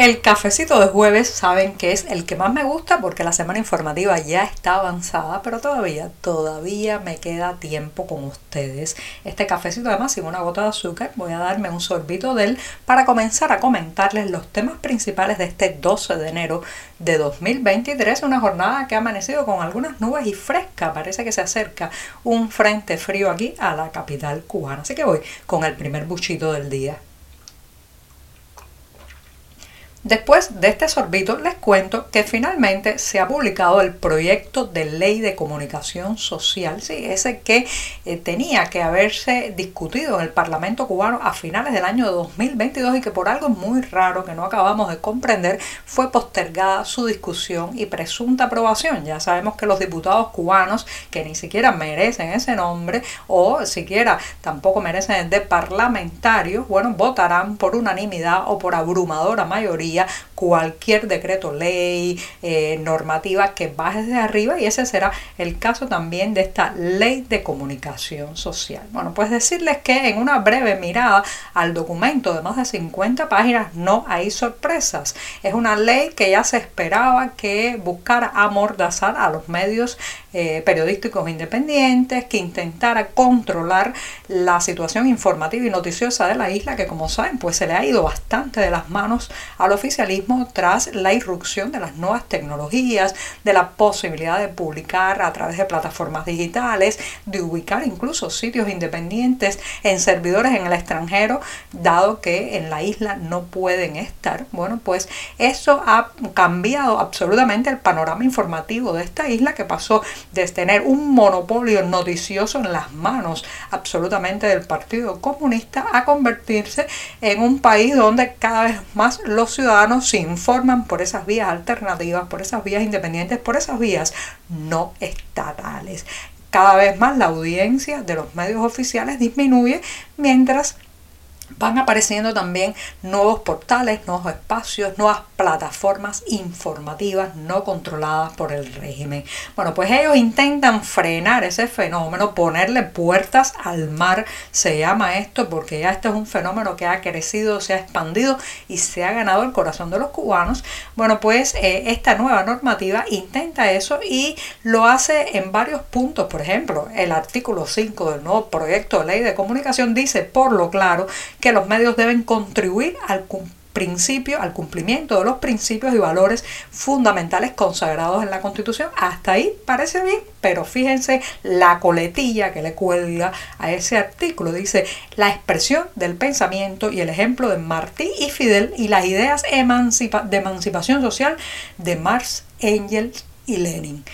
El cafecito de jueves saben que es el que más me gusta porque la semana informativa ya está avanzada, pero todavía, todavía me queda tiempo con ustedes. Este cafecito además sin una gota de azúcar, voy a darme un sorbito de él para comenzar a comentarles los temas principales de este 12 de enero de 2023, una jornada que ha amanecido con algunas nubes y fresca, parece que se acerca un frente frío aquí a la capital cubana. Así que voy con el primer buchito del día. Después de este sorbito les cuento que finalmente se ha publicado el proyecto de ley de comunicación social, sí, ese que eh, tenía que haberse discutido en el Parlamento cubano a finales del año 2022 y que por algo muy raro que no acabamos de comprender fue postergada su discusión y presunta aprobación. Ya sabemos que los diputados cubanos que ni siquiera merecen ese nombre o siquiera tampoco merecen el de parlamentarios, bueno, votarán por unanimidad o por abrumadora mayoría cualquier decreto ley, eh, normativa que baje desde arriba y ese será el caso también de esta ley de comunicación social. Bueno, pues decirles que en una breve mirada al documento de más de 50 páginas no hay sorpresas. Es una ley que ya se esperaba que buscara amordazar a los medios eh, periodísticos independientes, que intentara controlar la situación informativa y noticiosa de la isla, que como saben, pues se le ha ido bastante de las manos a los oficialismo tras la irrupción de las nuevas tecnologías, de la posibilidad de publicar a través de plataformas digitales, de ubicar incluso sitios independientes en servidores en el extranjero, dado que en la isla no pueden estar. Bueno, pues eso ha cambiado absolutamente el panorama informativo de esta isla que pasó de tener un monopolio noticioso en las manos absolutamente del Partido Comunista a convertirse en un país donde cada vez más los ciudadanos se informan por esas vías alternativas, por esas vías independientes, por esas vías no estatales. Cada vez más la audiencia de los medios oficiales disminuye mientras van apareciendo también nuevos portales, nuevos espacios, nuevas plataformas informativas no controladas por el régimen. Bueno, pues ellos intentan frenar ese fenómeno, ponerle puertas al mar, se llama esto, porque ya este es un fenómeno que ha crecido, se ha expandido y se ha ganado el corazón de los cubanos. Bueno, pues eh, esta nueva normativa intenta eso y lo hace en varios puntos. Por ejemplo, el artículo 5 del nuevo proyecto de ley de comunicación dice por lo claro que los medios deben contribuir al principio, al cumplimiento de los principios y valores fundamentales consagrados en la Constitución. Hasta ahí parece bien, pero fíjense la coletilla que le cuelga a ese artículo. Dice la expresión del pensamiento y el ejemplo de Martí y Fidel y las ideas de emancipación social de Marx, Engels y Lenin.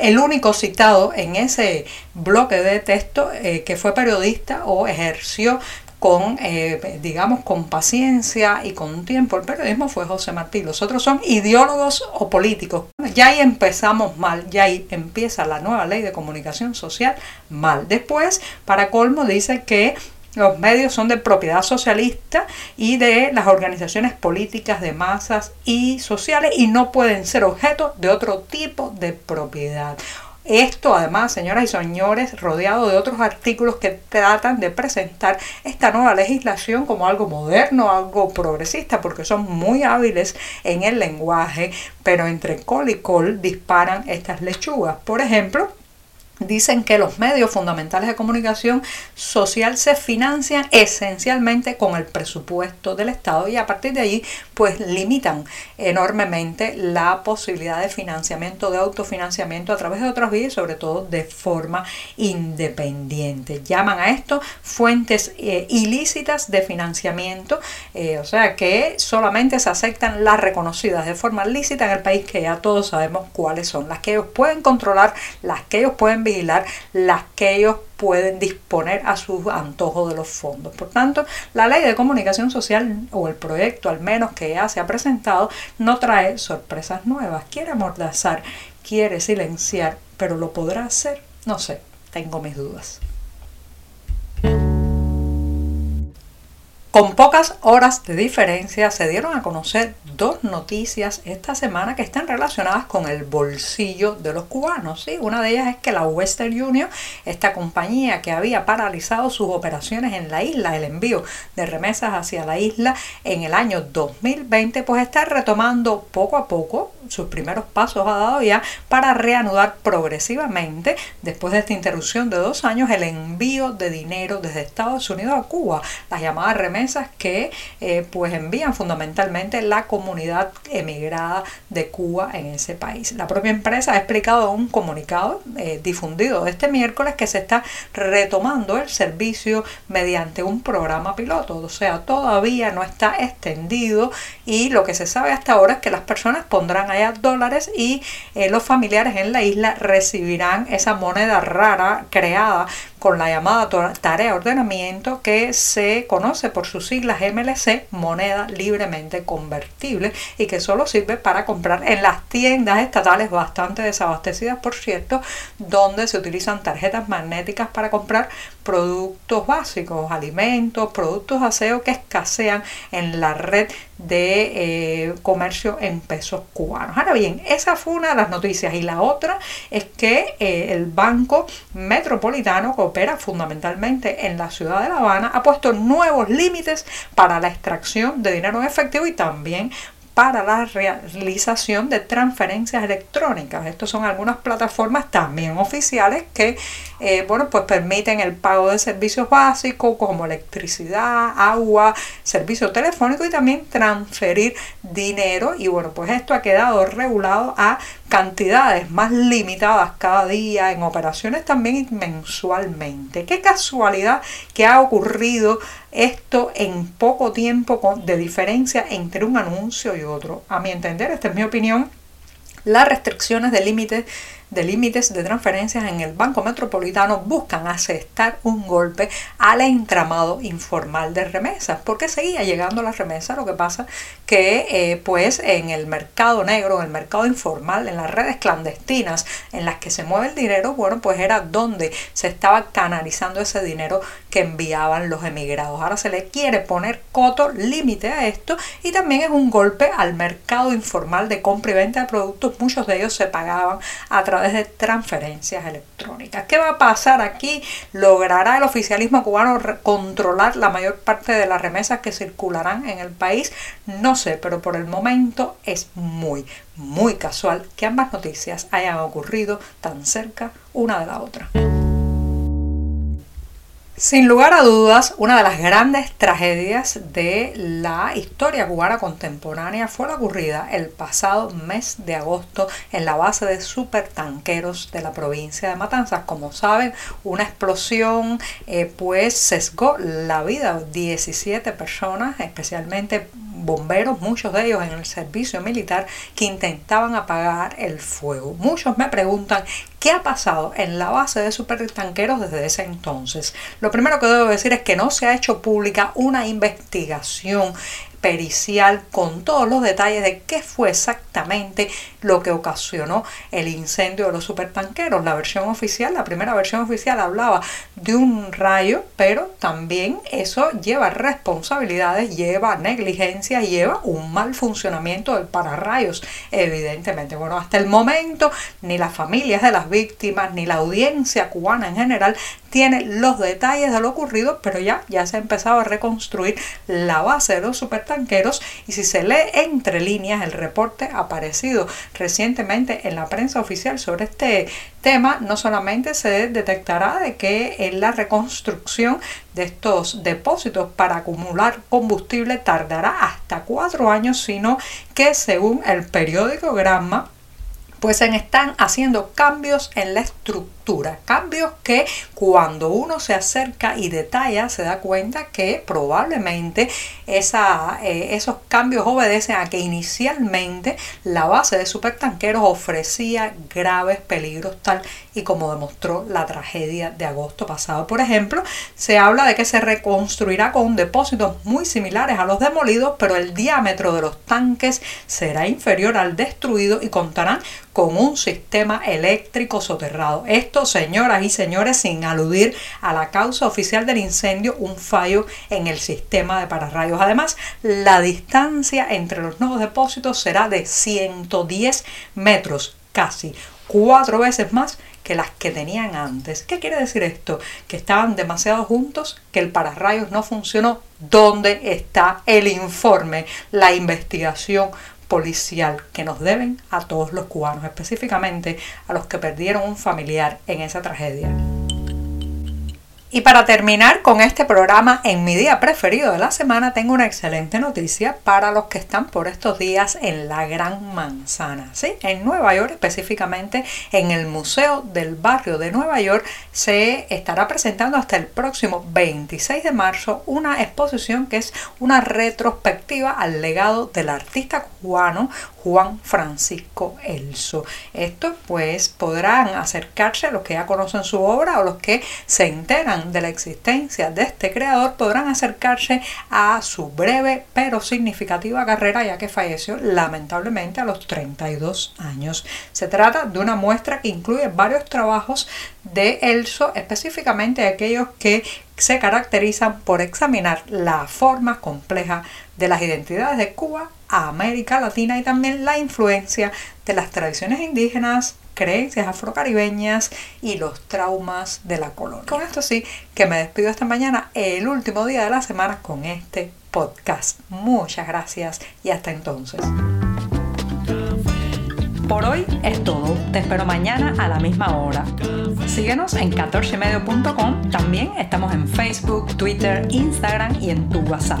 El único citado en ese bloque de texto eh, que fue periodista o ejerció con, eh, digamos, con paciencia y con tiempo el periodismo fue José Martí. Los otros son ideólogos o políticos. Ya ahí empezamos mal, ya ahí empieza la nueva ley de comunicación social mal. Después, para colmo, dice que los medios son de propiedad socialista y de las organizaciones políticas de masas y sociales y no pueden ser objeto de otro tipo de propiedad. Esto además, señoras y señores, rodeado de otros artículos que tratan de presentar esta nueva legislación como algo moderno, algo progresista, porque son muy hábiles en el lenguaje, pero entre col y col disparan estas lechugas. Por ejemplo, dicen que los medios fundamentales de comunicación social se financian esencialmente con el presupuesto del Estado y a partir de allí pues limitan enormemente la posibilidad de financiamiento, de autofinanciamiento a través de otras vías y sobre todo de forma independiente. Llaman a esto fuentes eh, ilícitas de financiamiento, eh, o sea que solamente se aceptan las reconocidas de forma lícita en el país que ya todos sabemos cuáles son, las que ellos pueden controlar, las que ellos pueden vigilar, las que ellos pueden disponer a su antojo de los fondos. Por tanto, la ley de comunicación social o el proyecto al menos que ya se ha presentado no trae sorpresas nuevas. Quiere amordazar, quiere silenciar, pero lo podrá hacer. No sé, tengo mis dudas. Con pocas horas de diferencia se dieron a conocer dos noticias esta semana que están relacionadas con el bolsillo de los cubanos. ¿sí? Una de ellas es que la Western Union, esta compañía que había paralizado sus operaciones en la isla, el envío de remesas hacia la isla en el año 2020, pues está retomando poco a poco sus primeros pasos ha dado ya para reanudar progresivamente, después de esta interrupción de dos años, el envío de dinero desde Estados Unidos a Cuba, las llamadas remesas que eh, pues envían fundamentalmente la comunidad emigrada de Cuba en ese país. La propia empresa ha explicado en un comunicado eh, difundido este miércoles que se está retomando el servicio mediante un programa piloto, o sea, todavía no está extendido y lo que se sabe hasta ahora es que las personas pondrán allá dólares y eh, los familiares en la isla recibirán esa moneda rara creada con la llamada tarea de ordenamiento que se conoce por sus siglas MLC, moneda libremente convertible, y que solo sirve para comprar en las tiendas estatales bastante desabastecidas, por cierto, donde se utilizan tarjetas magnéticas para comprar productos básicos, alimentos, productos de aseo que escasean en la red de eh, comercio en pesos cubanos. Ahora bien, esa fue una de las noticias y la otra es que eh, el Banco Metropolitano opera fundamentalmente en la ciudad de La Habana, ha puesto nuevos límites para la extracción de dinero en efectivo y también para la realización de transferencias electrónicas. Estas son algunas plataformas también oficiales que eh, bueno, pues permiten el pago de servicios básicos como electricidad, agua, servicio telefónico y también transferir dinero. Y bueno, pues esto ha quedado regulado a cantidades más limitadas cada día en operaciones también mensualmente. Qué casualidad que ha ocurrido esto en poco tiempo de diferencia entre un anuncio y otro. A mi entender, esta es mi opinión, las restricciones de límites de límites de transferencias en el Banco Metropolitano buscan asestar un golpe al entramado informal de remesas, porque seguía llegando la remesa, lo que pasa que eh, pues en el mercado negro, en el mercado informal, en las redes clandestinas en las que se mueve el dinero, bueno, pues era donde se estaba canalizando ese dinero que enviaban los emigrados. Ahora se le quiere poner coto, límite a esto y también es un golpe al mercado informal de compra y venta de productos, muchos de ellos se pagaban a través de transferencias electrónicas. ¿Qué va a pasar aquí? ¿Logrará el oficialismo cubano controlar la mayor parte de las remesas que circularán en el país? No sé, pero por el momento es muy, muy casual que ambas noticias hayan ocurrido tan cerca una de la otra. Sin lugar a dudas, una de las grandes tragedias de la historia cubana contemporánea fue la ocurrida el pasado mes de agosto en la base de supertanqueros de la provincia de Matanzas. Como saben, una explosión eh, pues sesgó la vida de 17 personas, especialmente bomberos, muchos de ellos en el servicio militar, que intentaban apagar el fuego. Muchos me preguntan qué ha pasado en la base de supertanqueros desde ese entonces. Lo primero que debo decir es que no se ha hecho pública una investigación pericial con todos los detalles de qué fue exactamente lo que ocasionó el incendio de los supertanqueros. La versión oficial, la primera versión oficial hablaba de un rayo, pero también eso lleva responsabilidades, lleva negligencia, lleva un mal funcionamiento del pararrayos, evidentemente. Bueno, hasta el momento ni las familias de las víctimas ni la audiencia cubana en general tiene los detalles de lo ocurrido, pero ya, ya se ha empezado a reconstruir la base de los supertanqueros y si se lee entre líneas el reporte aparecido recientemente en la prensa oficial sobre este tema, no solamente se detectará de que en la reconstrucción de estos depósitos para acumular combustible tardará hasta cuatro años, sino que según el periódico Gramma, pues se están haciendo cambios en la estructura cambios que cuando uno se acerca y detalla se da cuenta que probablemente eh, esos cambios obedecen a que inicialmente la base de supertanqueros ofrecía graves peligros tal y como demostró la tragedia de agosto pasado. Por ejemplo, se habla de que se reconstruirá con depósitos muy similares a los demolidos, pero el diámetro de los tanques será inferior al destruido y contarán con un sistema eléctrico soterrado Señoras y señores, sin aludir a la causa oficial del incendio, un fallo en el sistema de pararrayos. Además, la distancia entre los nuevos depósitos será de 110 metros, casi cuatro veces más que las que tenían antes. ¿Qué quiere decir esto? Que estaban demasiado juntos, que el pararrayos no funcionó. ¿Dónde está el informe, la investigación policial que nos deben a todos los cubanos, específicamente a los que perdieron un familiar en esa tragedia? Y para terminar con este programa en mi día preferido de la semana, tengo una excelente noticia para los que están por estos días en la Gran Manzana. ¿sí? En Nueva York, específicamente en el Museo del Barrio de Nueva York, se estará presentando hasta el próximo 26 de marzo una exposición que es una retrospectiva al legado del artista cubano Juan Francisco Elso. Estos pues podrán acercarse a los que ya conocen su obra o los que se enteran de la existencia de este creador podrán acercarse a su breve pero significativa carrera ya que falleció lamentablemente a los 32 años. Se trata de una muestra que incluye varios trabajos de Elso, específicamente aquellos que se caracterizan por examinar la forma compleja de las identidades de Cuba a América Latina y también la influencia de las tradiciones indígenas, creencias afrocaribeñas y los traumas de la colonia. Con esto sí que me despido esta mañana, el último día de la semana con este podcast. Muchas gracias y hasta entonces. Por hoy es todo. Te espero mañana a la misma hora. Síguenos en 14medio.com. También estamos en Facebook, Twitter, Instagram y en tu WhatsApp.